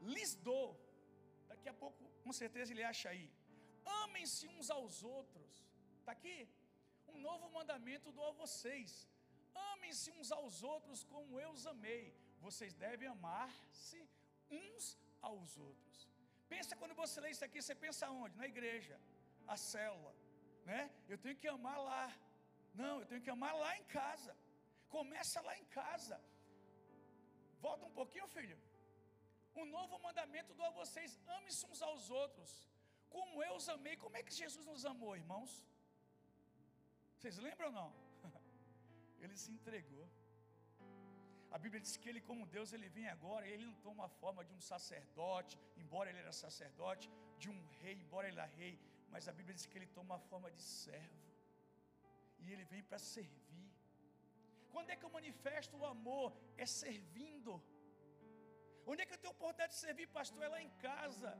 lhes dou. Daqui a pouco, com certeza, ele acha aí. Amem-se uns aos outros. Está aqui? Um novo mandamento dou a vocês. Amem-se uns aos outros como eu os amei. Vocês devem amar-se uns aos outros. Pensa quando você lê isso aqui, você pensa onde? Na igreja, a célula, né? Eu tenho que amar lá. Não, eu tenho que amar lá em casa. Começa lá em casa. Volta um pouquinho, filho. Um novo mandamento dou a vocês: amem-se uns aos outros, como eu os amei. Como é que Jesus nos amou, irmãos? Vocês lembram ou não? Ele se entregou. A Bíblia diz que ele, como Deus, ele vem agora, ele não toma a forma de um sacerdote, embora ele era sacerdote, de um rei, embora ele era rei, mas a Bíblia diz que ele toma a forma de servo, e ele vem para servir. Quando é que eu manifesto o amor? É servindo. Onde é que eu tenho oportunidade de servir, pastor? É lá em casa.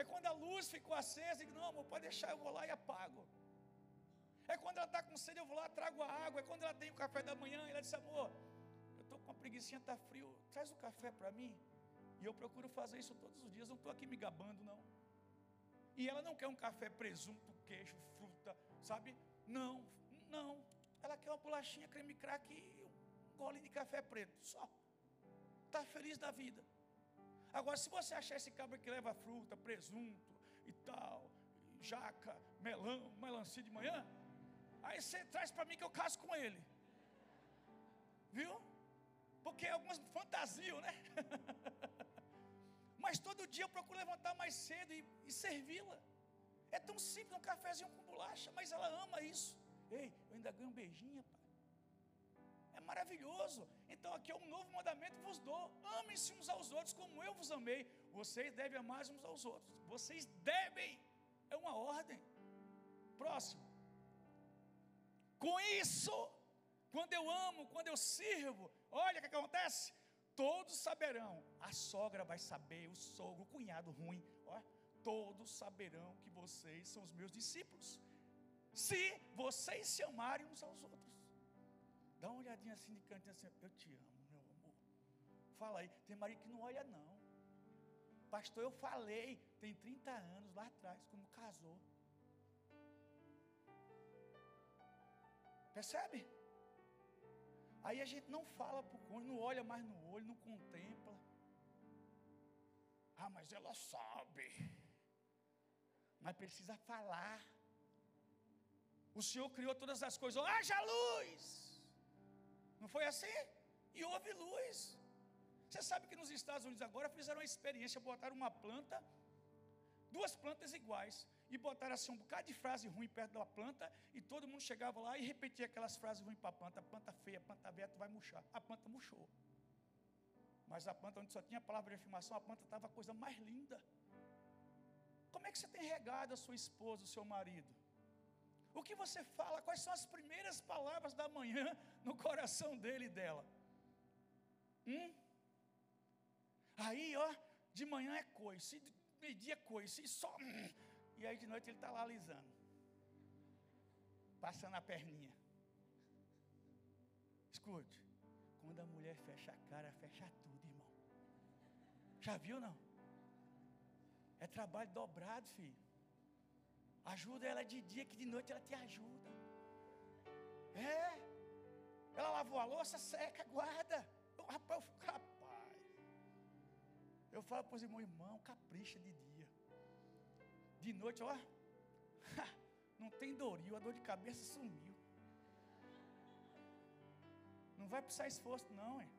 É quando a luz ficou acesa e não, amor, pode deixar, eu vou lá e apago. É quando ela está com sede, eu vou lá, trago a água. É quando ela tem o café da manhã, ela diz, amor, eu estou com uma preguiçinha, está frio, traz o café para mim. E eu procuro fazer isso todos os dias, não estou aqui me gabando, não. E ela não quer um café presunto, queijo, fruta, sabe? Não, não. Ela quer uma bolachinha, creme crack e um gole de café preto, só. Está feliz da vida. Agora, se você achar esse cabra que leva fruta, presunto e tal, jaca, melão, melancia de manhã, aí você traz para mim que eu caso com ele. Viu? Porque algumas fantasiam, né? Mas todo dia eu procuro levantar mais cedo e, e servi-la. É tão simples, um cafezinho com bolacha, mas ela ama isso. Ei, eu ainda ganho um beijinho, pai. É maravilhoso. Então aqui é um novo mandamento que vos dou. Amem-se uns aos outros como eu vos amei. Vocês devem amar uns aos outros. Vocês devem. É uma ordem. Próximo. Com isso, quando eu amo, quando eu sirvo, olha o que acontece. Todos saberão. A sogra vai saber, o sogro, o cunhado ruim. Olha, todos saberão que vocês são os meus discípulos. Se vocês se amarem uns aos outros. Dá uma olhadinha assim de cantinho assim, eu te amo, meu amor. Fala aí, tem marido que não olha não. Pastor, eu falei, tem 30 anos lá atrás, quando casou. Percebe? Aí a gente não fala para o cônjuge, não olha mais no olho, não contempla. Ah, mas ela sabe. Mas precisa falar. O Senhor criou todas as coisas, haja luz. Não foi assim? E houve luz. Você sabe que nos Estados Unidos agora fizeram uma experiência, botaram uma planta, duas plantas iguais, e botaram assim um bocado de frase ruim perto da planta, e todo mundo chegava lá e repetia aquelas frases ruins para a planta, a planta feia, a planta aberta vai murchar. A planta murchou. Mas a planta onde só tinha palavra de afirmação, a planta estava a coisa mais linda. Como é que você tem regado a sua esposa, o seu marido? O que você fala? Quais são as primeiras palavras da manhã no coração dele e dela? Hum? Aí, ó, de manhã é coice, de meio-dia é coice, e só. Hum, e aí de noite ele está lá alisando, passando a perninha. Escute, quando a mulher fecha a cara, fecha tudo, irmão. Já viu não? É trabalho dobrado, filho. Ajuda ela de dia, que de noite ela te ajuda. É. Ela lavou a louça, seca, guarda. Eu, rapaz, eu fico, rapaz. Eu falo para os irmãos, irmão, capricha de dia. De noite, ó. Não tem doril, a dor de cabeça sumiu. Não vai precisar esforço, não, hein?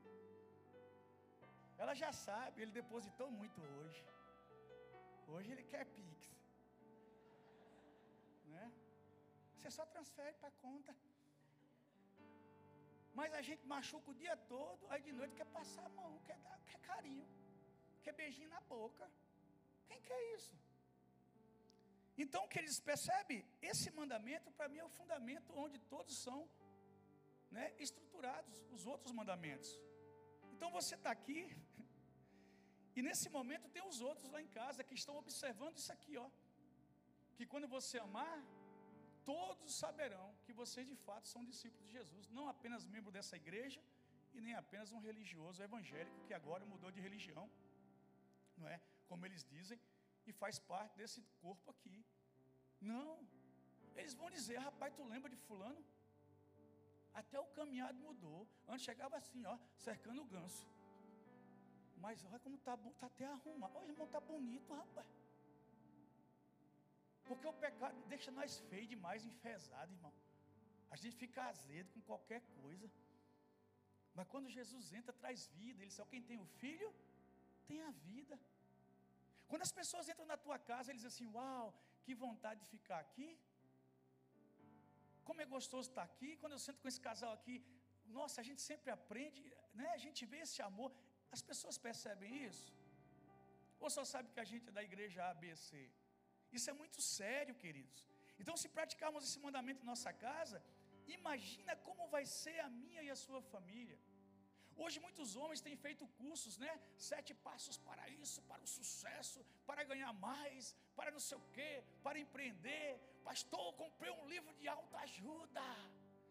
Ela já sabe, ele depositou muito hoje. Hoje ele quer pix Você só transfere para a conta. Mas a gente machuca o dia todo, aí de noite quer passar a mão, quer, dar, quer carinho, quer beijinho na boca. Quem quer isso? Então, que eles percebem, esse mandamento para mim é o fundamento onde todos são né, estruturados, os outros mandamentos. Então você está aqui, e nesse momento tem os outros lá em casa que estão observando isso aqui, ó que quando você amar, todos saberão que vocês de fato são discípulos de Jesus, não apenas membro dessa igreja e nem apenas um religioso evangélico que agora mudou de religião, não é? Como eles dizem, e faz parte desse corpo aqui. Não. Eles vão dizer, rapaz, tu lembra de fulano? Até o caminhado mudou. Antes chegava assim, ó, cercando o ganso. Mas olha como está tá até arrumado. Olha, irmão, está bonito, rapaz. Porque o pecado deixa nós feios demais, enfesados, irmão. A gente fica azedo com qualquer coisa. Mas quando Jesus entra, traz vida. Ele só quem tem o filho, tem a vida. Quando as pessoas entram na tua casa, eles dizem assim: Uau, que vontade de ficar aqui. Como é gostoso estar aqui. Quando eu sento com esse casal aqui, nossa, a gente sempre aprende, né? a gente vê esse amor. As pessoas percebem isso? Ou só sabe que a gente é da igreja ABC? Isso é muito sério, queridos. Então, se praticarmos esse mandamento em nossa casa, imagina como vai ser a minha e a sua família. Hoje muitos homens têm feito cursos, né? Sete passos para isso, para o sucesso, para ganhar mais, para não sei o quê, para empreender. Pastor, comprei um livro de autoajuda.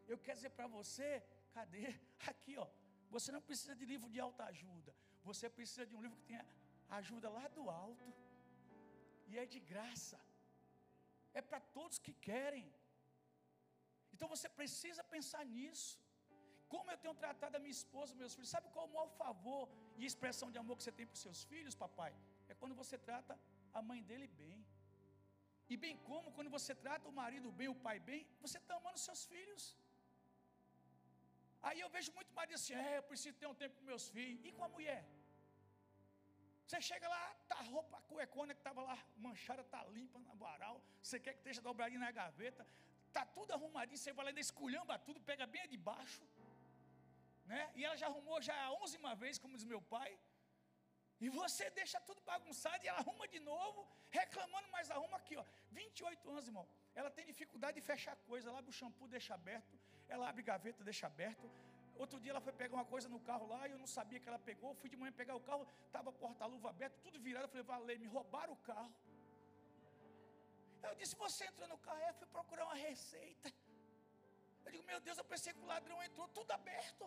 Eu quero dizer para você, cadê? Aqui, ó. Você não precisa de livro de autoajuda. Você precisa de um livro que tenha ajuda lá do alto. E é de graça. É para todos que querem. Então você precisa pensar nisso. Como eu tenho tratado a minha esposa, meus filhos. Sabe qual é o maior favor e expressão de amor que você tem para os seus filhos, papai? É quando você trata a mãe dele bem. E bem como quando você trata o marido bem, o pai bem, você está amando seus filhos. Aí eu vejo muito marido assim, é, eu preciso ter um tempo com meus filhos. E com a mulher? Você chega lá, tá a roupa, a cuecona que estava lá manchada, tá limpa na varal. Você quer que esteja dobradinha na gaveta. Tá tudo arrumadinho, você vai lá ainda esculhamba tudo, pega bem de baixo. Né? E ela já arrumou já a uma vez, como diz meu pai. E você deixa tudo bagunçado e ela arruma de novo, reclamando, mas arruma aqui, ó. 28 anos, irmão. Ela tem dificuldade de fechar coisa. Ela abre o shampoo, deixa aberto. Ela abre gaveta, deixa aberto. Outro dia ela foi pegar uma coisa no carro lá e eu não sabia que ela pegou. Fui de manhã pegar o carro, estava porta-luva aberto, tudo virado. Eu falei, valeu, me roubaram o carro. Eu disse, você entrou no carro? Eu fui procurar uma receita. Eu digo, meu Deus, eu pensei que o ladrão entrou, tudo aberto.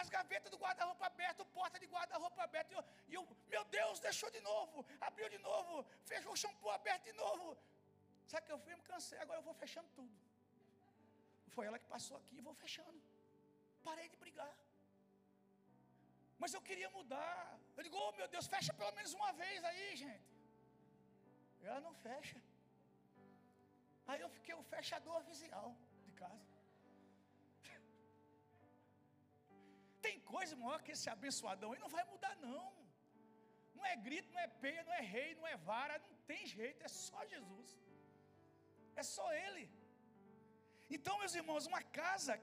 As gavetas do guarda-roupa aberto, porta de guarda-roupa aberto. E eu, e eu, meu Deus, deixou de novo, abriu de novo, fechou o shampoo aberto de novo. Sabe que eu fui, eu me cansei, agora eu vou fechando tudo. Foi ela que passou aqui, vou fechando. Parei de brigar. Mas eu queria mudar. Eu digo, oh meu Deus, fecha pelo menos uma vez aí, gente. Ela não fecha. Aí eu fiquei o fechador oficial de casa. Tem coisa maior que esse abençoadão aí não vai mudar, não. Não é grito, não é peia, não é rei, não é vara, não tem jeito, é só Jesus. É só Ele. Então, meus irmãos, uma casa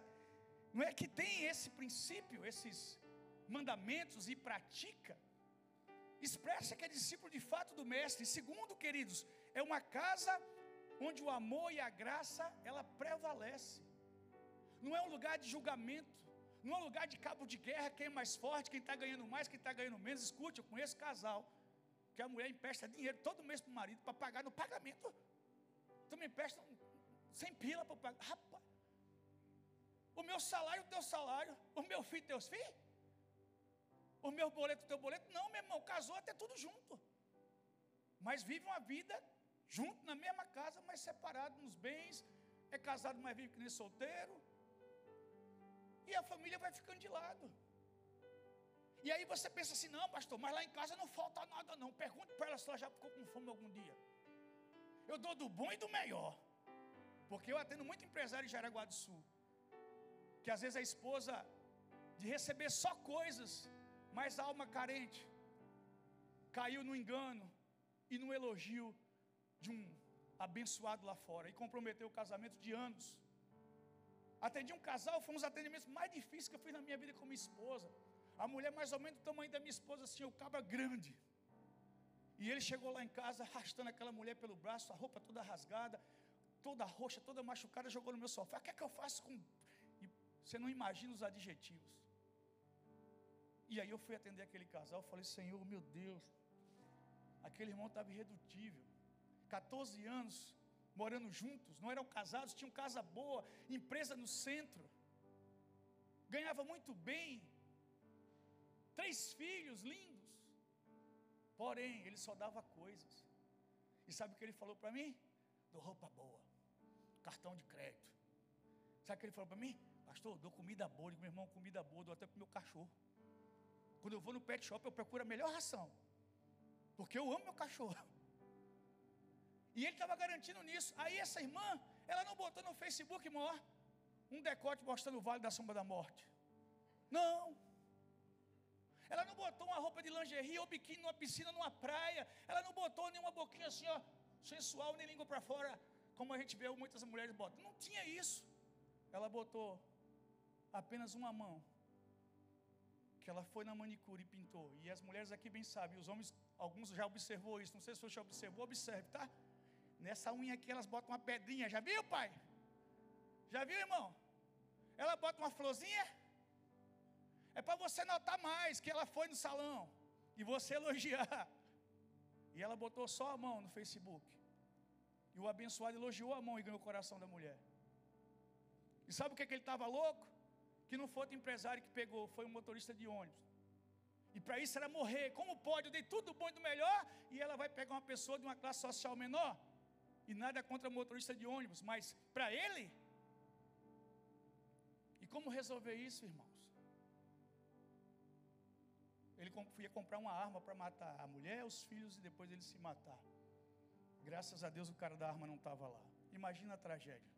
não é que tem esse princípio, esses mandamentos e pratica, expressa que é discípulo de fato do mestre. Segundo, queridos, é uma casa onde o amor e a graça ela prevalece. Não é um lugar de julgamento, não é um lugar de cabo de guerra, quem é mais forte, quem está ganhando mais, quem está ganhando menos. Escute, eu conheço casal que a mulher empresta dinheiro todo mês para o marido para pagar no pagamento. Me empresta sem pila para pagar. Rapaz, o meu salário, o teu salário, o meu filho, teus filhos, o meu boleto, o teu boleto. Não, meu irmão, casou até tudo junto. Mas vive uma vida junto na mesma casa, mas separado nos bens. É casado, mas vive que nem solteiro. E a família vai ficando de lado. E aí você pensa assim, não, pastor, mas lá em casa não falta nada, não. Pergunte para ela se ela já ficou com fome algum dia. Eu dou do bom e do melhor. Porque eu atendo muito empresário em Jaraguá do Sul. Que às vezes a esposa, de receber só coisas, mas a alma carente, caiu no engano e no elogio de um abençoado lá fora e comprometeu o casamento de anos. Atendi um casal, foi um dos atendimentos mais difíceis que eu fiz na minha vida com minha esposa. A mulher mais ou menos do tamanho da minha esposa, assim, o cabra grande. E ele chegou lá em casa, arrastando aquela mulher pelo braço, a roupa toda rasgada, toda roxa, toda machucada, jogou no meu sofá. O que é que eu faço com. Você não imagina os adjetivos. E aí eu fui atender aquele casal, falei, Senhor, meu Deus, aquele irmão estava irredutível. 14 anos, morando juntos, não eram casados, tinham casa boa, empresa no centro, ganhava muito bem, três filhos lindos. Porém, ele só dava coisas. E sabe o que ele falou para mim? Dou roupa boa, cartão de crédito. Sabe o que ele falou para mim? Pastor, dou comida boa. Digo, meu irmão, comida boa, dou até para o meu cachorro. Quando eu vou no pet shop, eu procuro a melhor ração. Porque eu amo meu cachorro. E ele estava garantindo nisso. Aí essa irmã, ela não botou no Facebook maior um decote mostrando o vale da sombra da morte. Não. Ela não botou uma roupa de lingerie ou biquíni numa piscina, numa praia. Ela não botou nenhuma boquinha assim, ó, sensual, nem língua para fora, como a gente vê muitas mulheres botam. Não tinha isso. Ela botou apenas uma mão. Que ela foi na manicure e pintou. E as mulheres aqui bem sabem, os homens, alguns já observou isso. Não sei se você já observou, observe, tá? Nessa unha aqui elas botam uma pedrinha. Já viu, pai? Já viu, irmão? Ela bota uma florzinha. É para você notar mais que ela foi no salão e você elogiar. E ela botou só a mão no Facebook. E o abençoado elogiou a mão e ganhou o coração da mulher. E sabe o que, é que ele estava louco? Que não foi o empresário que pegou, foi um motorista de ônibus. E para isso era morrer. Como pode? Eu dei tudo bom e do melhor. E ela vai pegar uma pessoa de uma classe social menor. E nada contra motorista de ônibus, mas para ele. E como resolver isso, irmãos? Ele ia comprar uma arma para matar a mulher, os filhos e depois ele se matar. Graças a Deus o cara da arma não estava lá. Imagina a tragédia.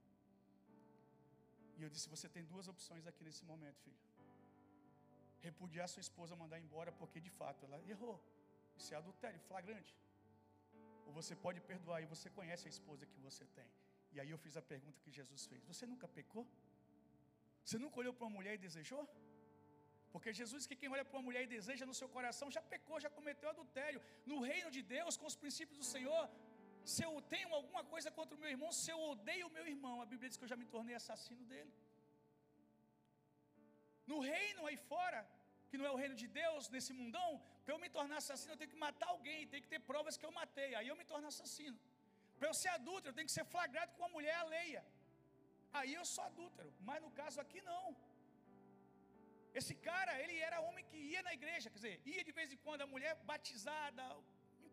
E eu disse: Você tem duas opções aqui nesse momento, filho. Repudiar sua esposa, mandar embora, porque de fato ela errou. Isso é adultério, flagrante. Ou você pode perdoar e você conhece a esposa que você tem. E aí eu fiz a pergunta que Jesus fez: Você nunca pecou? Você nunca olhou para uma mulher e desejou? Porque Jesus diz que quem olha para uma mulher e deseja no seu coração já pecou, já cometeu adultério. No reino de Deus, com os princípios do Senhor, se eu tenho alguma coisa contra o meu irmão, se eu odeio o meu irmão, a Bíblia diz que eu já me tornei assassino dele. No reino aí fora, que não é o reino de Deus, nesse mundão, para eu me tornar assassino, eu tenho que matar alguém, tem que ter provas que eu matei, aí eu me torno assassino. Para eu ser adúltero, eu tenho que ser flagrado com uma mulher alheia. Aí eu sou adúltero, mas no caso aqui não. Esse cara, ele era homem que ia na igreja, quer dizer, ia de vez em quando a mulher batizada,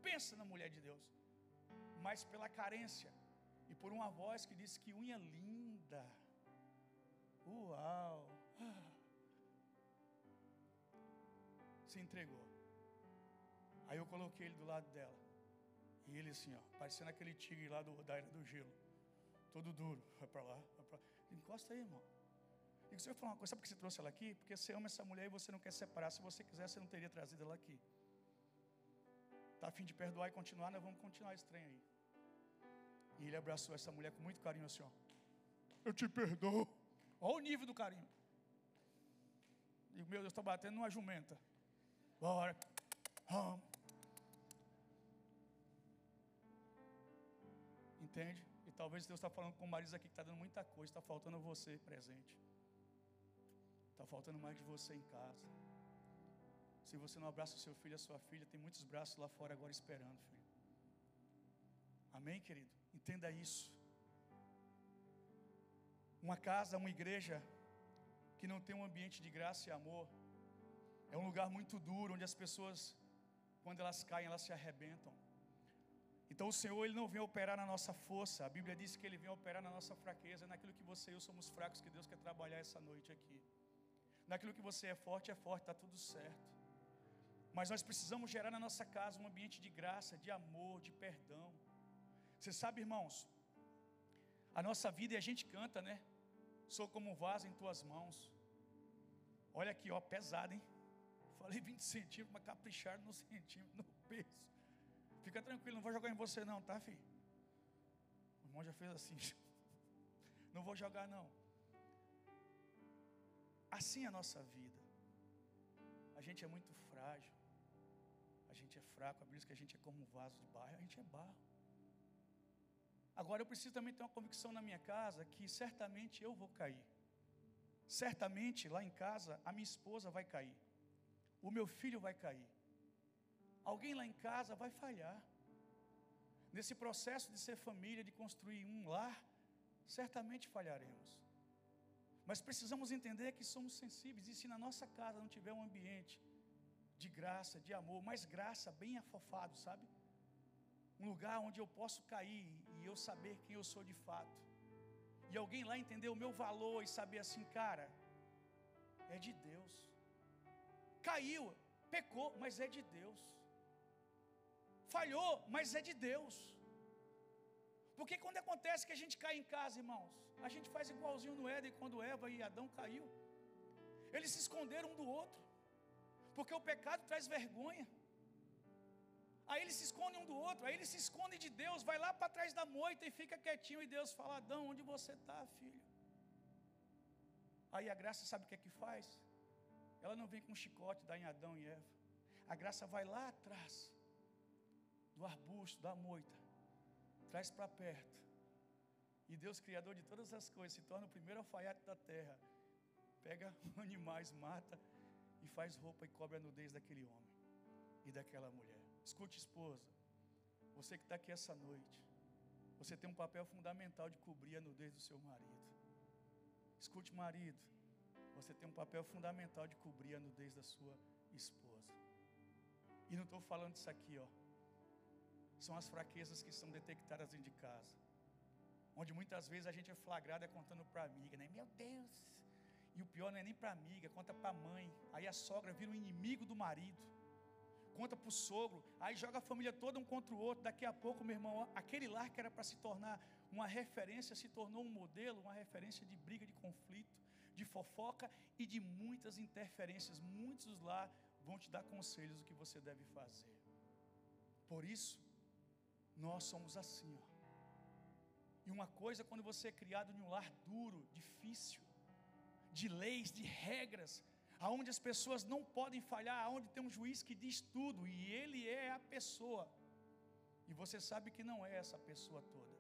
pensa na mulher de Deus, mas pela carência e por uma voz que disse que unha linda. Uau! Se entregou. Aí eu coloquei ele do lado dela. E ele assim, ó, parecendo aquele tigre lá do, da era do gelo. Todo duro. Vai para lá, vai lá. Encosta aí, irmão. E você vai falar uma coisa, sabe por que você trouxe ela aqui? Porque você ama essa mulher e você não quer separar. Se você quiser, você não teria trazido ela aqui. Está a fim de perdoar e continuar, nós vamos continuar esse trem aí. E ele abraçou essa mulher com muito carinho assim, ó. Eu te perdoo. Olha o nível do carinho. E meu Deus, está batendo numa jumenta. Bora. Vamos. Entende? E talvez Deus está falando com o marido aqui que está dando muita coisa, está faltando você presente. Está faltando mais de você em casa. Se você não abraça o seu filho, a sua filha, tem muitos braços lá fora agora esperando, filho. Amém, querido? Entenda isso. Uma casa, uma igreja que não tem um ambiente de graça e amor, é um lugar muito duro, onde as pessoas, quando elas caem, elas se arrebentam. Então o Senhor ele não vem operar na nossa força. A Bíblia diz que ele vem operar na nossa fraqueza, naquilo que você e eu somos fracos, que Deus quer trabalhar essa noite aqui. Naquilo que você é forte, é forte, está tudo certo. Mas nós precisamos gerar na nossa casa um ambiente de graça, de amor, de perdão. Você sabe, irmãos, a nossa vida e a gente canta, né? Sou como um vaso em tuas mãos. Olha aqui, ó, pesado, hein? Falei 20 centímetros, mas capricharam no centímetro, no peso. Fica tranquilo, não vou jogar em você não, tá, filho? O irmão já fez assim. Não vou jogar não. Assim é a nossa vida. A gente é muito frágil. A gente é fraco. A Bíblia diz que a gente é como um vaso de barro. A gente é barro. Agora eu preciso também ter uma convicção na minha casa que certamente eu vou cair. Certamente lá em casa a minha esposa vai cair. O meu filho vai cair. Alguém lá em casa vai falhar. Nesse processo de ser família, de construir um lar, certamente falharemos. Mas precisamos entender que somos sensíveis e se na nossa casa não tiver um ambiente de graça, de amor, mas graça bem afofado, sabe? Um lugar onde eu posso cair e eu saber quem eu sou de fato. E alguém lá entender o meu valor e saber assim, cara, é de Deus. Caiu, pecou, mas é de Deus. Falhou, mas é de Deus. Porque quando acontece que a gente cai em casa, irmãos, a gente faz igualzinho no Éden quando Eva e Adão caiu. Eles se esconderam um do outro. Porque o pecado traz vergonha. Aí eles se escondem um do outro, aí eles se escondem de Deus, vai lá para trás da moita e fica quietinho, e Deus fala: Adão, onde você está, filho? Aí a graça sabe o que é que faz? Ela não vem com um chicote, dá em Adão e Eva. A graça vai lá atrás, do arbusto, da moita, traz para perto. E Deus, Criador de todas as coisas, se torna o primeiro alfaiate da terra. Pega animais, mata e faz roupa e cobre a nudez daquele homem e daquela mulher. Escute, esposa, você que está aqui essa noite, você tem um papel fundamental de cobrir a nudez do seu marido. Escute, marido, você tem um papel fundamental de cobrir a nudez da sua esposa. E não estou falando disso aqui, ó. São as fraquezas que são detectadas dentro de casa. Onde muitas vezes a gente é flagrado é contando para a amiga, né? Meu Deus! E o pior não é nem para a amiga, conta para a mãe. Aí a sogra vira um inimigo do marido. Conta para o sogro, aí joga a família toda um contra o outro. Daqui a pouco, meu irmão, aquele lar que era para se tornar uma referência, se tornou um modelo, uma referência de briga, de conflito, de fofoca e de muitas interferências. Muitos lá vão te dar conselhos do que você deve fazer. Por isso, nós somos assim, ó. E uma coisa, quando você é criado em um lar duro, difícil, de leis, de regras, aonde as pessoas não podem falhar, aonde tem um juiz que diz tudo e ele é a pessoa. E você sabe que não é essa pessoa toda.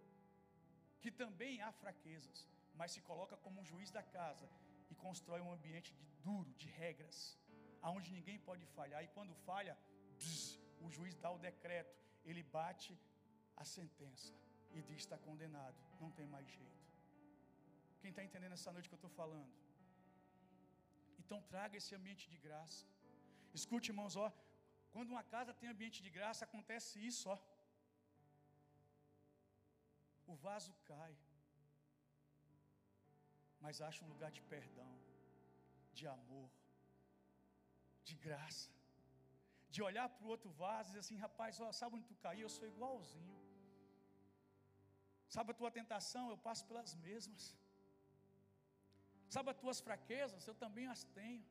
Que também há fraquezas, mas se coloca como um juiz da casa e constrói um ambiente de duro, de regras, aonde ninguém pode falhar. E quando falha, bzz, o juiz dá o decreto, ele bate a sentença e diz está condenado, não tem mais jeito. Quem está entendendo essa noite que eu estou falando? Então traga esse ambiente de graça. Escute, irmãos, ó, quando uma casa tem ambiente de graça, acontece isso, ó. O vaso cai, mas acha um lugar de perdão, de amor, de graça, de olhar para o outro vaso e dizer assim, rapaz, ó, sabe onde tu caiu? Eu sou igualzinho. Sabe a tua tentação? Eu passo pelas mesmas. Sabe as tuas fraquezas? Eu também as tenho.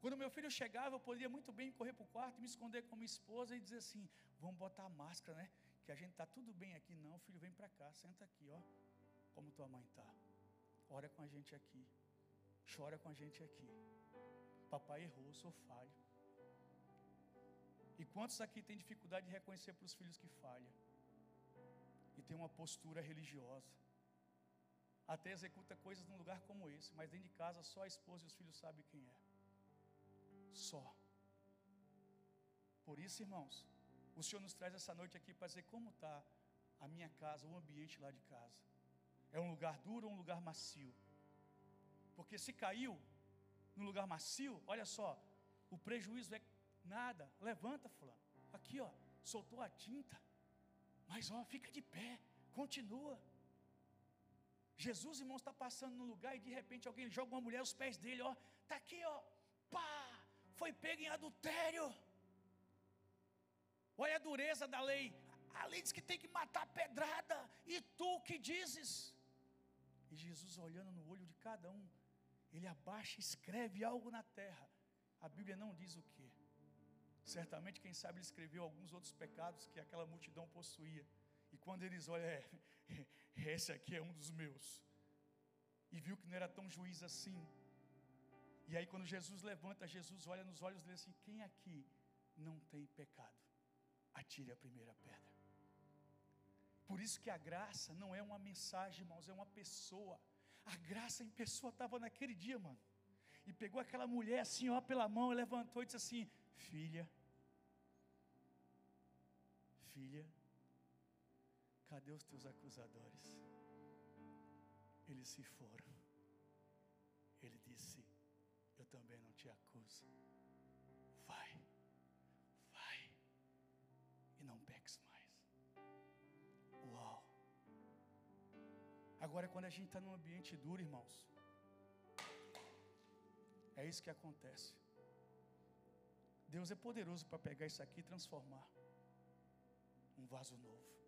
Quando meu filho chegava, eu poderia muito bem correr para o quarto e me esconder com minha esposa e dizer assim: vamos botar a máscara, né? Que a gente está tudo bem aqui. Não, filho, vem para cá, senta aqui, ó. Como tua mãe está. Ora com a gente aqui. Chora com a gente aqui. Papai errou, sou falho. E quantos aqui têm dificuldade de reconhecer para os filhos que falham? E tem uma postura religiosa até executa coisas num lugar como esse, mas dentro de casa só a esposa e os filhos sabem quem é. Só. Por isso, irmãos, o Senhor nos traz essa noite aqui para dizer como está a minha casa, o ambiente lá de casa. É um lugar duro ou um lugar macio? Porque se caiu no lugar macio, olha só, o prejuízo é nada. Levanta, fulano. Aqui, ó, soltou a tinta. Mas ó, fica de pé, continua. Jesus, irmãos, está passando no lugar e de repente alguém joga uma mulher aos pés dele, ó, tá aqui, ó, pá, foi pego em adultério. Olha a dureza da lei. A lei diz que tem que matar pedrada. E tu que dizes? E Jesus olhando no olho de cada um, ele abaixa e escreve algo na terra. A Bíblia não diz o que. Certamente, quem sabe, ele escreveu alguns outros pecados que aquela multidão possuía. E quando eles olham, é, esse aqui é um dos meus. E viu que não era tão juiz assim. E aí, quando Jesus levanta, Jesus olha nos olhos dele assim: quem aqui não tem pecado? Atire a primeira pedra. Por isso que a graça não é uma mensagem, irmãos, é uma pessoa. A graça em pessoa estava naquele dia, mano. E pegou aquela mulher assim, ó, pela mão, e levantou e disse assim: Filha, filha, Cadê os teus acusadores? Eles se foram. Ele disse: Eu também não te acuso. vai, vai, e não peques mais. Uau! Agora, quando a gente está num ambiente duro, irmãos, é isso que acontece. Deus é poderoso para pegar isso aqui e transformar um vaso novo.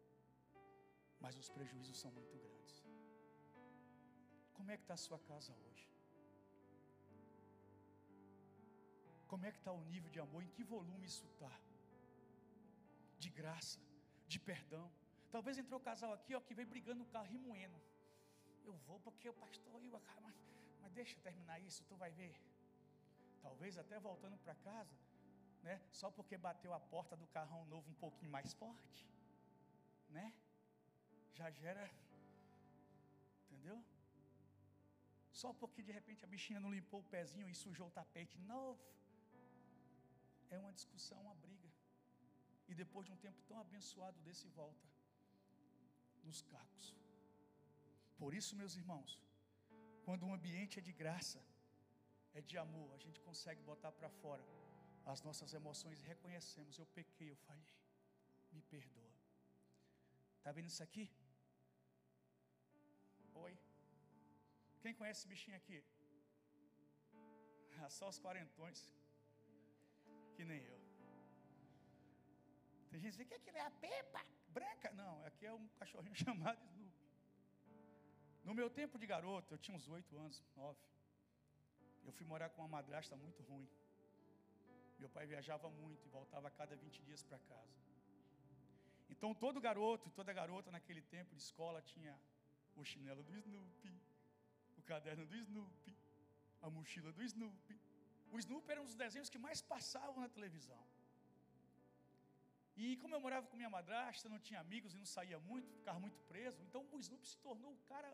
Mas os prejuízos são muito grandes. Como é que está a sua casa hoje? Como é que está o nível de amor? Em que volume isso está? De graça, de perdão. Talvez entrou o casal aqui, ó, que veio brigando no carro, remoendo. Eu vou porque o pastor, eu, mas, mas deixa terminar isso, tu vai ver. Talvez até voltando para casa, né? Só porque bateu a porta do carrão novo um pouquinho mais forte, né? Já gera, entendeu? Só porque de repente a bichinha não limpou o pezinho e sujou o tapete novo. É uma discussão, uma briga. E depois de um tempo tão abençoado desse volta nos cacos. Por isso, meus irmãos, quando um ambiente é de graça, é de amor, a gente consegue botar para fora as nossas emoções e reconhecemos: eu pequei, eu falhei, me perdoa. Está vendo isso aqui? Quem conhece esse bichinho aqui? Ah, só os quarentões, que nem eu. Tem gente que diz que aquilo é a pepa branca. Não, aqui é um cachorrinho chamado Snoopy. No meu tempo de garoto, eu tinha uns oito anos, nove. Eu fui morar com uma madrasta muito ruim. Meu pai viajava muito e voltava a cada 20 dias para casa. Então todo garoto e toda garota naquele tempo de escola tinha o chinelo do Snoopy, o caderno do Snoopy, a mochila do Snoopy. O Snoopy era um dos desenhos que mais passavam na televisão. E como eu morava com minha madrasta, não tinha amigos e não saía muito, ficava muito preso, então o Snoopy se tornou o cara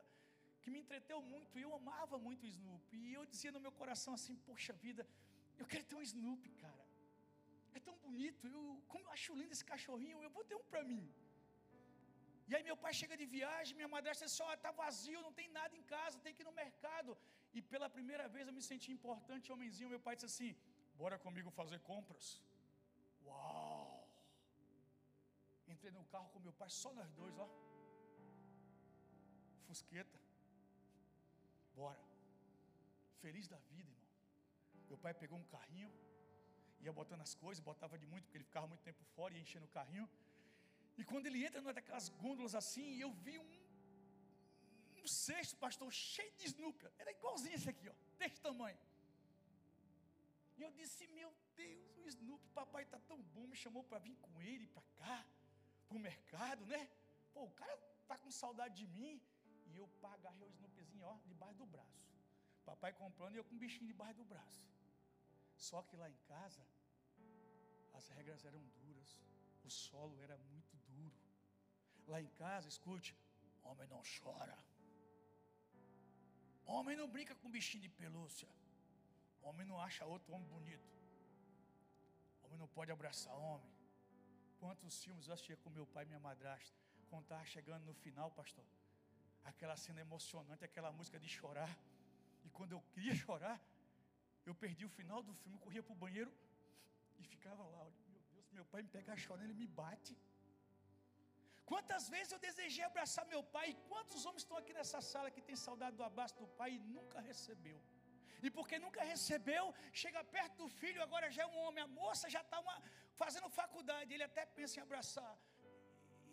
que me entreteu muito, e eu amava muito o Snoopy. E eu dizia no meu coração assim: Poxa vida, eu quero ter um Snoopy, cara. É tão bonito, eu, como eu acho lindo esse cachorrinho, eu vou ter um para mim. E aí meu pai chega de viagem, minha madrasta diz: Ó, está vazio, não tem nada em casa, tem que ir no mercado. E pela primeira vez eu me senti importante, homenzinho. Meu pai disse assim: Bora comigo fazer compras. Uau! Entrei no carro com meu pai, só nós dois, ó. Fusqueta. Bora. Feliz da vida, irmão. Meu pai pegou um carrinho, ia botando as coisas, botava de muito, porque ele ficava muito tempo fora, ia enchendo o carrinho. E quando ele entra numa daquelas gôndolas assim, eu vi um, um cesto, pastor, cheio de Snoopy. Era igualzinho esse aqui, ó, desse tamanho. E eu disse, meu Deus, o Snoopy, papai está tão bom, me chamou para vir com ele para cá, para o mercado, né? Pô, o cara está com saudade de mim. E eu agarrei o Snoopyzinho, ó, debaixo do braço. Papai comprando e eu com um bichinho debaixo do braço. Só que lá em casa, as regras eram duras, o solo era muito. Lá em casa, escute, homem não chora. Homem não brinca com bichinho de pelúcia. Homem não acha outro homem bonito. Homem não pode abraçar homem. Quantos filmes eu assistia com meu pai e minha madrasta. Quando estava chegando no final, pastor, aquela cena emocionante, aquela música de chorar. E quando eu queria chorar, eu perdi o final do filme, corria para o banheiro e ficava lá. Olha, meu Deus, meu pai me pega chorando, ele me bate. Quantas vezes eu desejei abraçar meu pai, e quantos homens estão aqui nessa sala que tem saudade do abraço do pai e nunca recebeu? E porque nunca recebeu, chega perto do filho, agora já é um homem, a moça já está fazendo faculdade, ele até pensa em abraçar,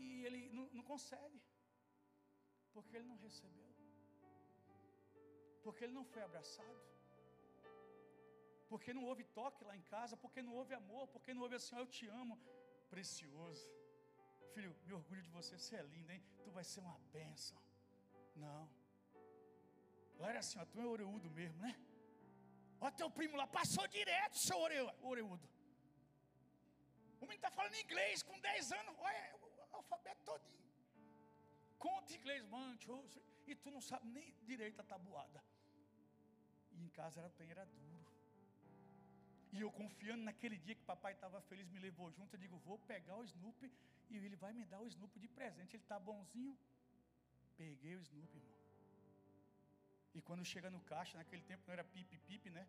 e ele não, não consegue. Porque ele não recebeu. Porque ele não foi abraçado. Porque não houve toque lá em casa, porque não houve amor, porque não houve assim, eu te amo, precioso. Filho, me orgulho de você, você é lindo, hein? Tu vai ser uma bênção. Não. Lá era assim, ó, tu é oreudo mesmo, né? Olha teu primo lá, passou direto, seu oreudo. O menino está falando inglês com 10 anos, olha o alfabeto todinho conta inglês, mano, e tu não sabe nem direito a tabuada. E em casa era bem, era duro. E eu confiando naquele dia que papai estava feliz, me levou junto, eu digo, vou pegar o Snoopy e ele vai me dar o Snoopy de presente. Ele está bonzinho. Peguei o Snoopy, irmão. E quando chega no caixa, naquele tempo não era pipi-pipi, né?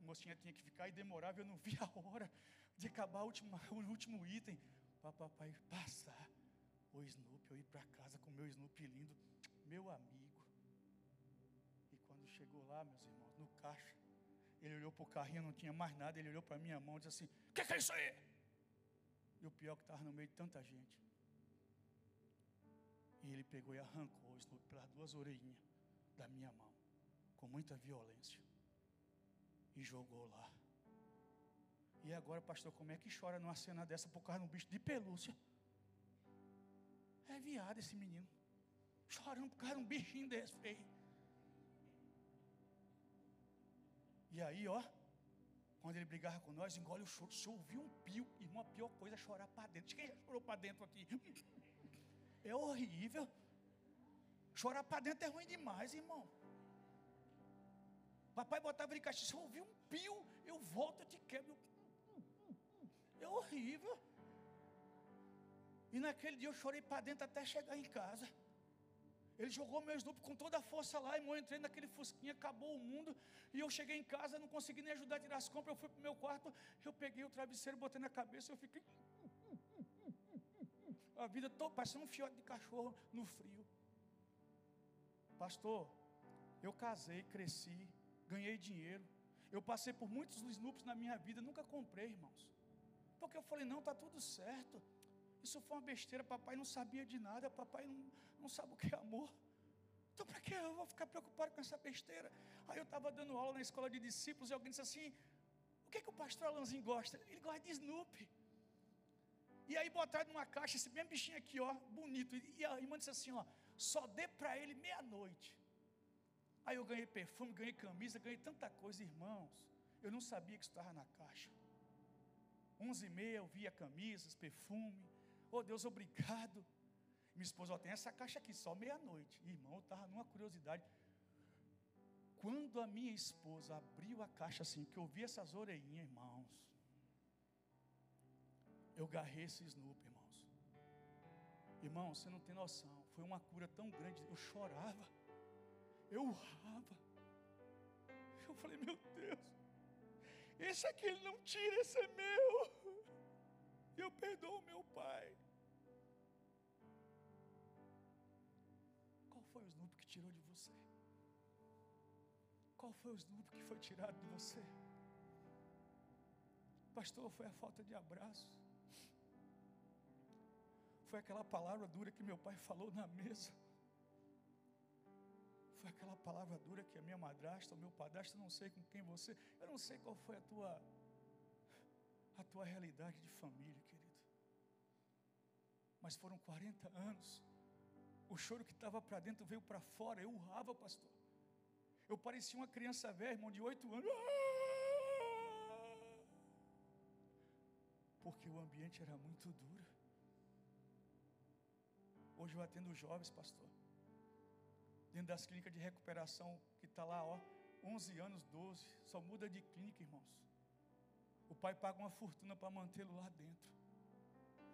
a mocinha tinha que ficar e demorava, eu não via a hora de acabar o último, o último item. Para papai passar o Snoopy, eu ir para casa com o meu Snoopy lindo, meu amigo. E quando chegou lá, meus irmãos, no caixa, ele olhou para o carrinho, não tinha mais nada, ele olhou para a minha mão e disse assim: O que, que é isso aí? E o pior é que estava no meio de tanta gente. E ele pegou e arrancou o Snoopy pelas duas orelhinhas da minha mão, com muita violência, e jogou lá. E agora, pastor, como é que chora numa cena dessa por causa de um bicho de pelúcia? É viado esse menino. Chorando por causa de um bichinho desse feio. E aí, ó, quando ele brigava com nós, engole o choro. Se ouvir um pio, irmão, a pior coisa é chorar para dentro. Quem já chorou para dentro aqui? É horrível. Chorar para dentro é ruim demais, irmão. Papai botava ele em caixa. Se eu ouvir um pio, eu volto, eu te quebro. É horrível. E naquele dia eu chorei para dentro até chegar em casa. Ele jogou meus Snoopy com toda a força lá, irmão. Eu entrei naquele fusquinha, acabou o mundo. E eu cheguei em casa, não consegui nem ajudar a tirar as compras. Eu fui para o meu quarto, eu peguei o travesseiro, botei na cabeça, eu fiquei. A vida toda, parecendo um fiote de cachorro no frio. Pastor, eu casei, cresci, ganhei dinheiro. Eu passei por muitos Snoops na minha vida, nunca comprei, irmãos. Porque eu falei, não, está tudo certo. Isso foi uma besteira, papai não sabia de nada, papai não, não sabe o que é amor. Então para que eu vou ficar preocupado com essa besteira? Aí eu estava dando aula na escola de discípulos e alguém disse assim: o que, é que o pastor Alanzinho gosta? Ele gosta de Snoopy. E aí botaram numa caixa esse mesmo bichinho aqui, ó, bonito. E a irmã disse assim, ó, só dê para ele meia-noite. Aí eu ganhei perfume, ganhei camisa, ganhei tanta coisa, irmãos. Eu não sabia que estava na caixa. Onze e meia eu via camisas, perfume. Oh Deus, obrigado. Minha esposa, ó, tem essa caixa aqui, só meia-noite. Irmão, eu estava numa curiosidade. Quando a minha esposa abriu a caixa assim, que eu vi essas orelhinhas, irmãos. Eu garrei esse Snoop, irmãos. Irmão, você não tem noção. Foi uma cura tão grande. Eu chorava. Eu urrava. Eu falei, meu Deus. Esse aqui ele não tira, esse é meu. Eu perdoo meu pai. Tirou de você? Qual foi o Snoop que foi tirado de você? Pastor, foi a falta de abraço. Foi aquela palavra dura que meu pai falou na mesa. Foi aquela palavra dura que a minha madrasta, o meu padrasto, não sei com quem você, eu não sei qual foi a tua a tua realidade de família, querido. Mas foram 40 anos. O choro que estava para dentro veio para fora. Eu urrava, pastor. Eu parecia uma criança velha, irmão, de oito anos. Porque o ambiente era muito duro. Hoje eu atendo jovens, pastor. Dentro das clínicas de recuperação, que está lá, ó, 11 anos, 12, só muda de clínica, irmãos. O pai paga uma fortuna para mantê-lo lá dentro.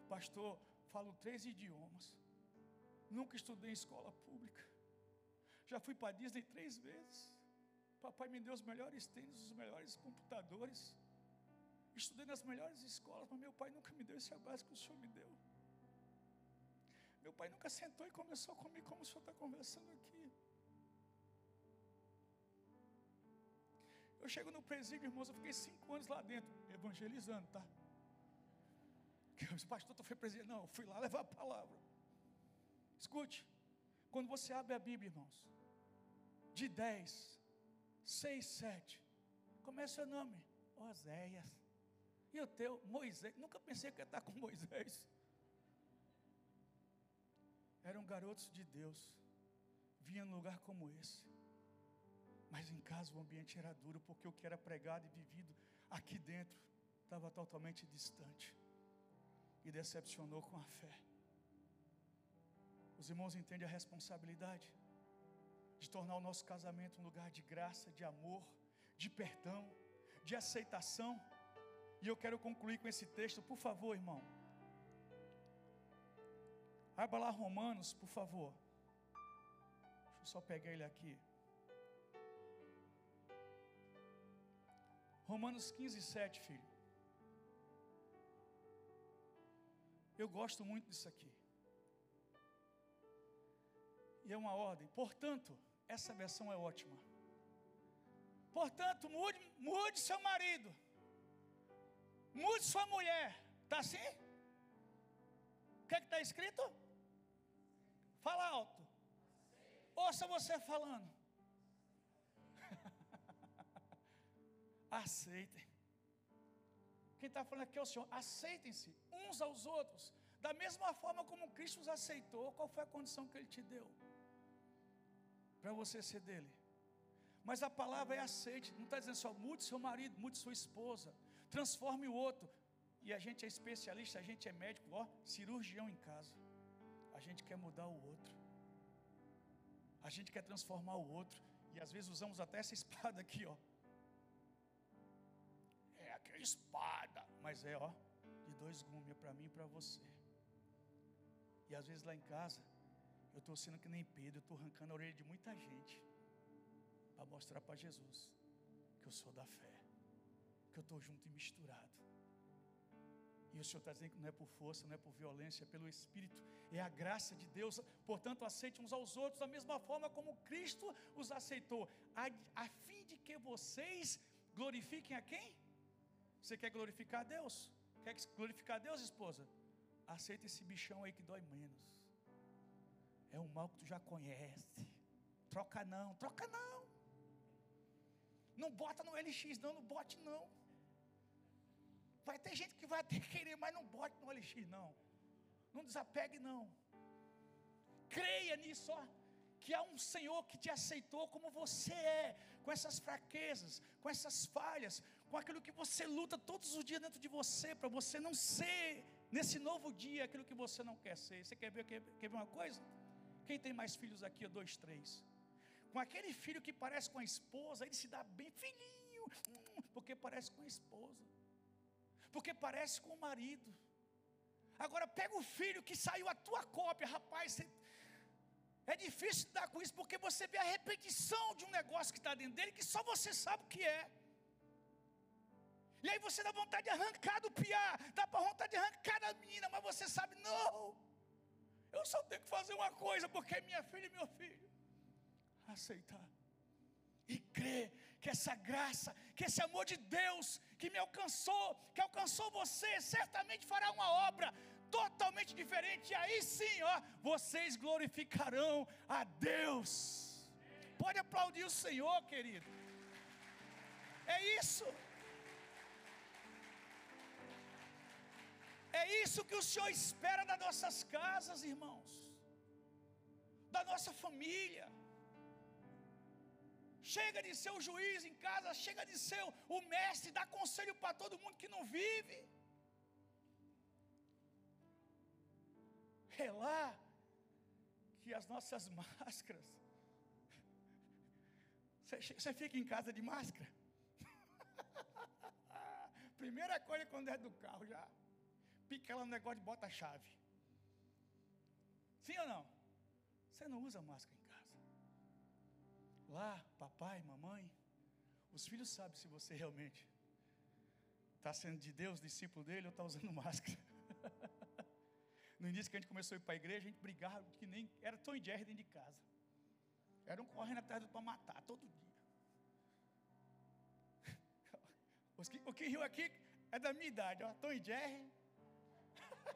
Pastor, falo três idiomas. Nunca estudei em escola pública. Já fui para Disney três vezes. Papai me deu os melhores tênis, os melhores computadores. Estudei nas melhores escolas, mas meu pai nunca me deu esse abraço que o Senhor me deu. Meu pai nunca sentou e começou comigo como o senhor está conversando aqui. Eu chego no presídio, irmãos, eu fiquei cinco anos lá dentro, evangelizando, tá? Eu disse, pastor, tu foi presídio. Não, eu fui lá levar a palavra. Escute, quando você abre a Bíblia, irmãos, de 10, 6, 7, como é seu nome? Oséias. E o teu? Moisés. Nunca pensei que ia estar com Moisés eram garotos de Deus, vinham num lugar como esse. Mas em casa o ambiente era duro, porque o que era pregado e vivido aqui dentro estava totalmente distante e decepcionou com a fé. Os irmãos entendem a responsabilidade de tornar o nosso casamento um lugar de graça, de amor, de perdão, de aceitação. E eu quero concluir com esse texto, por favor, irmão. Abra lá Romanos, por favor. Deixa eu só pegar ele aqui. Romanos 15, 7, filho. Eu gosto muito disso aqui. E é uma ordem. Portanto, essa versão é ótima. Portanto, mude, mude seu marido. Mude sua mulher. Está assim? O que é está escrito? Fala alto. Ouça você falando. Aceitem. Quem está falando aqui é o Senhor. Aceitem-se uns aos outros. Da mesma forma como Cristo os aceitou, qual foi a condição que Ele te deu? Para você ser dele. Mas a palavra é aceite. Não está dizendo só mude seu marido, mude sua esposa. Transforme o outro. E a gente é especialista, a gente é médico, ó, cirurgião em casa. A gente quer mudar o outro. A gente quer transformar o outro. E às vezes usamos até essa espada aqui, ó. É aquela espada. Mas é, ó, de dois gumes, é para mim e para você. E às vezes lá em casa, eu estou sendo que nem Pedro, eu estou arrancando a orelha de muita gente. Para mostrar para Jesus que eu sou da fé. Que eu estou junto e misturado. E o Senhor está dizendo que não é por força, não é por violência, é pelo Espírito, é a graça de Deus. Portanto, aceite uns aos outros da mesma forma como Cristo os aceitou, a, a fim de que vocês glorifiquem a quem? Você quer glorificar a Deus? Quer glorificar a Deus, esposa? Aceita esse bichão aí que dói menos. É um mal que tu já conhece. Troca não, troca não. Não bota no LX, não, não bote não. Vai ter gente que vai que querer, mas não bote no LX, não. Não desapegue, não. Creia nisso, ó. Que há um Senhor que te aceitou como você é, com essas fraquezas, com essas falhas, com aquilo que você luta todos os dias dentro de você, para você não ser, nesse novo dia, aquilo que você não quer ser. Você quer ver, quer, quer ver uma coisa? Quem tem mais filhos aqui? Dois, três. Com aquele filho que parece com a esposa, ele se dá bem, filhinho, hum, porque parece com a esposa, porque parece com o marido. Agora pega o filho que saiu a tua cópia, rapaz. Você, é difícil lidar com isso porque você vê a repetição de um negócio que está dentro dele que só você sabe o que é. E aí você dá vontade de arrancar do piá, dá para vontade de arrancar da menina, mas você sabe, não. Eu só tenho que fazer uma coisa porque é minha filha e meu filho. Aceitar. E crer que essa graça, que esse amor de Deus que me alcançou, que alcançou você, certamente fará uma obra totalmente diferente. E aí sim, ó, vocês glorificarão a Deus. Pode aplaudir o Senhor, querido. É isso. É isso que o Senhor espera das nossas casas, irmãos, da nossa família. Chega de ser o juiz em casa, chega de ser o mestre, dar conselho para todo mundo que não vive. É lá que as nossas máscaras. Você fica em casa de máscara? Primeira coisa quando é do carro já pica ela no negócio de bota-chave. Sim ou não? Você não usa máscara em casa. Lá, papai, mamãe, os filhos sabem se você realmente está sendo de Deus, discípulo dele, ou está usando máscara. no início que a gente começou a ir para a igreja, a gente brigava que nem. Era Tom e Jerry dentro de casa. Era um correndo atrás do para matar todo dia. Que, o que riu aqui é da minha idade, ó. Tom e Jerry.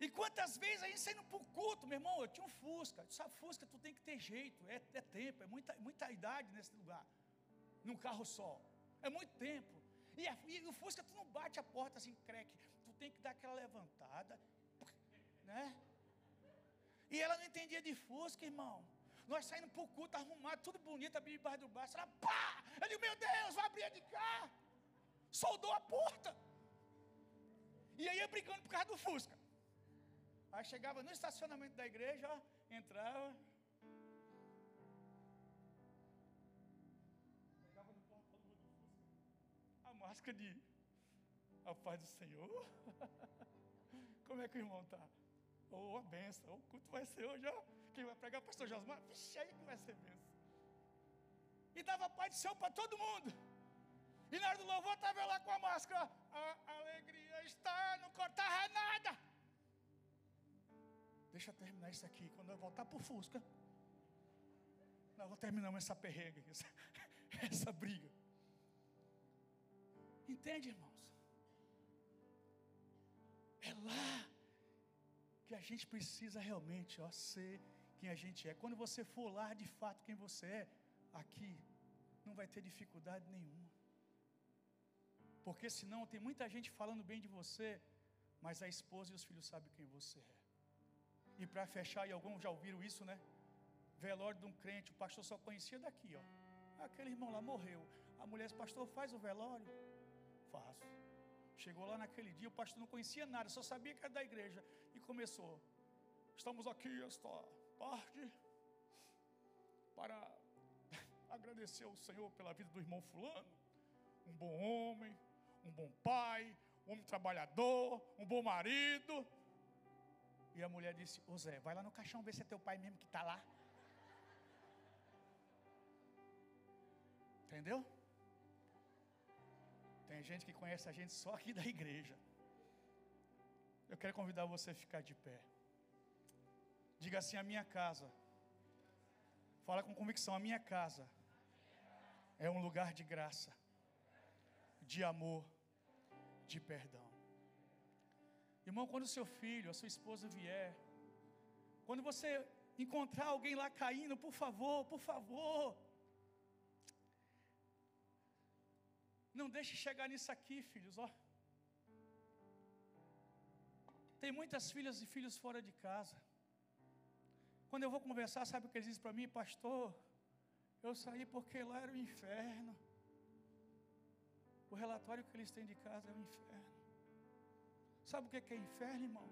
E quantas vezes a gente saindo para o culto, meu irmão, eu tinha um Fusca. Essa Fusca tu tem que ter jeito, é, é tempo, é muita, muita idade nesse lugar. Num carro só. É muito tempo. E, a, e o Fusca tu não bate a porta assim, creque. Tu tem que dar aquela levantada. Né? E ela não entendia de Fusca, irmão. Nós saindo para o culto, arrumado, tudo bonito, abrir debaixo do braço. Ela, pá! Eu digo, meu Deus, vai abrir de cá. Soldou a porta. E aí ia brigando por causa do Fusca. Aí chegava no estacionamento da igreja, ó, entrava. Chegava no portão do Fusca. A máscara de a paz do Senhor. Como é que o irmão está? Oh, a benção. O culto vai ser hoje, ó. Quem vai pregar, pastor Josmar? Vixe, aí que vai ser benção. E dava paz de céu para todo mundo. E na hora do louvor estava lá com a máscara. A alegria está, não cortava nada. Deixa eu terminar isso aqui. Quando eu voltar para o Fusca, nós vamos terminar essa perrega, essa, essa briga. Entende, irmãos? É lá que a gente precisa realmente ó, ser quem a gente é. Quando você for lá de fato quem você é, aqui não vai ter dificuldade nenhuma. Porque senão tem muita gente falando bem de você, mas a esposa e os filhos sabem quem você é. E para fechar, e alguns já ouviram isso, né? Velório de um crente, o pastor só conhecia daqui, ó. Aquele irmão lá morreu. A mulher pastor, faz o velório? Faço. Chegou lá naquele dia, o pastor não conhecia nada, só sabia que era da igreja. E começou. Estamos aqui esta tarde para agradecer ao Senhor pela vida do irmão fulano. Um bom homem, um bom pai, um homem trabalhador, um bom marido. E a mulher disse: Ô Zé, vai lá no caixão ver se é teu pai mesmo que está lá. Entendeu? Tem gente que conhece a gente só aqui da igreja. Eu quero convidar você a ficar de pé. Diga assim: a minha casa. Fala com convicção: a minha casa é um lugar de graça, de amor, de perdão. Irmão, quando o seu filho, a sua esposa vier, quando você encontrar alguém lá caindo, por favor, por favor, não deixe chegar nisso aqui, filhos, ó. Tem muitas filhas e filhos fora de casa. Quando eu vou conversar, sabe o que eles dizem para mim, pastor? Eu saí porque lá era o inferno. O relatório que eles têm de casa é o inferno. Sabe o que é inferno, irmão?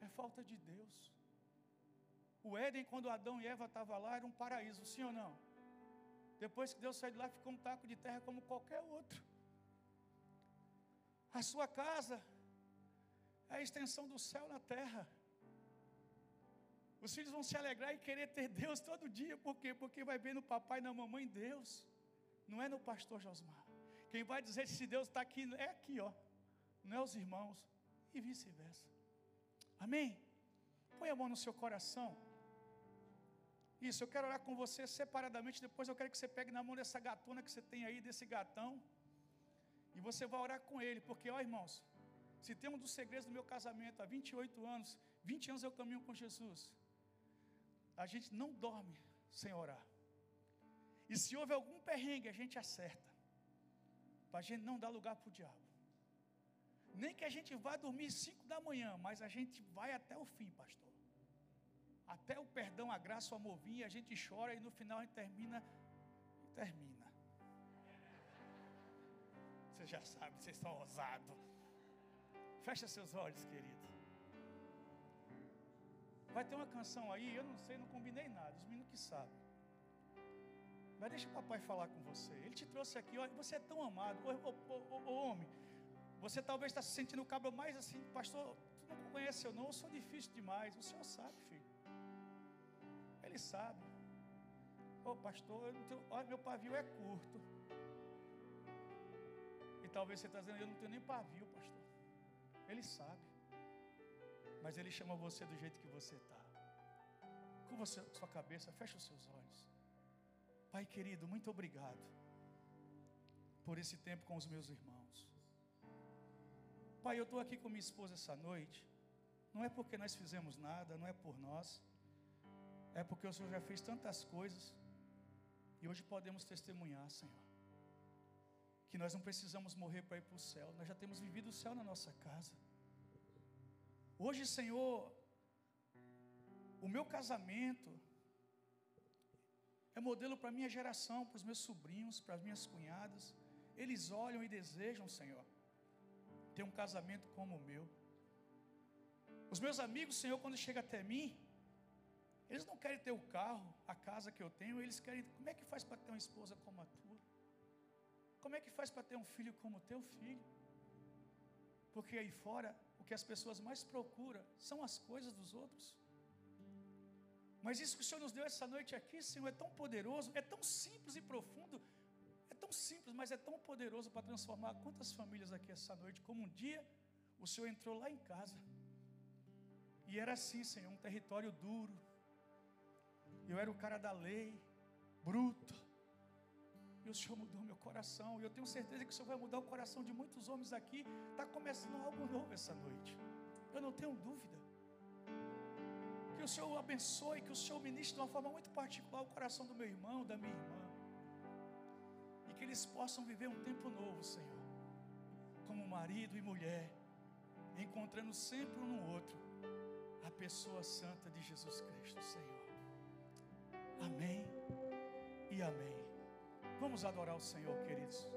É falta de Deus. O Éden, quando Adão e Eva estavam lá, era um paraíso, sim ou não? Depois que Deus saiu de lá, ficou um taco de terra como qualquer outro. A sua casa é a extensão do céu na terra. Os filhos vão se alegrar e querer ter Deus todo dia, por quê? Porque vai ver no papai e na mamãe Deus, não é no pastor Josmar. Quem vai dizer se Deus está aqui é aqui, ó, não é os irmãos, e vice-versa. Amém? Põe a mão no seu coração. Isso, eu quero orar com você separadamente. Depois eu quero que você pegue na mão dessa gatona que você tem aí, desse gatão. E você vai orar com ele, porque, ó irmãos, se tem um dos segredos do meu casamento há 28 anos, 20 anos eu caminho com Jesus a gente não dorme sem orar. E se houve algum perrengue, a gente acerta. Para a gente não dar lugar para o diabo. Nem que a gente vá dormir 5 da manhã, mas a gente vai até o fim, pastor. Até o perdão, a graça, o amor a gente chora e no final a gente termina. Termina. Você já sabe, vocês são ousados. Fecha seus olhos, querido. Vai ter uma canção aí, eu não sei, não combinei nada, os meninos que sabem. Mas deixa o papai falar com você. Ele te trouxe aqui, olha, você é tão amado. Ô, ô, ô, ô homem, você talvez está se sentindo o cabra mais assim, pastor, tu não conhece eu não, eu sou difícil demais. O senhor sabe, filho. Ele sabe. Ô pastor, tenho, olha, meu pavio é curto. E talvez você está dizendo, eu não tenho nem pavio, pastor. Ele sabe mas Ele chama você do jeito que você está. Com você, sua cabeça, fecha os seus olhos. Pai querido, muito obrigado por esse tempo com os meus irmãos. Pai, eu estou aqui com minha esposa essa noite. Não é porque nós fizemos nada, não é por nós. É porque o Senhor já fez tantas coisas. E hoje podemos testemunhar, Senhor. Que nós não precisamos morrer para ir para o céu. Nós já temos vivido o céu na nossa casa. Hoje, Senhor, o meu casamento é modelo para a minha geração, para os meus sobrinhos, para as minhas cunhadas. Eles olham e desejam, Senhor, ter um casamento como o meu. Os meus amigos, Senhor, quando chegam até mim, eles não querem ter o carro, a casa que eu tenho, eles querem. Como é que faz para ter uma esposa como a tua? Como é que faz para ter um filho como o teu filho? Porque aí fora, o que as pessoas mais procuram são as coisas dos outros. Mas isso que o Senhor nos deu essa noite aqui, Senhor, é tão poderoso, é tão simples e profundo, é tão simples, mas é tão poderoso para transformar quantas famílias aqui essa noite, como um dia o Senhor entrou lá em casa. E era assim, Senhor, um território duro. Eu era o cara da lei, bruto. E o Senhor mudou meu coração. E eu tenho certeza que o Senhor vai mudar o coração de muitos homens aqui. Está começando algo novo essa noite. Eu não tenho dúvida. Que o Senhor abençoe, que o Senhor ministre de uma forma muito particular o coração do meu irmão, da minha irmã. E que eles possam viver um tempo novo, Senhor. Como marido e mulher, encontrando sempre um no outro a pessoa santa de Jesus Cristo, Senhor. Amém e amém. Vamos adorar o Senhor, queridos.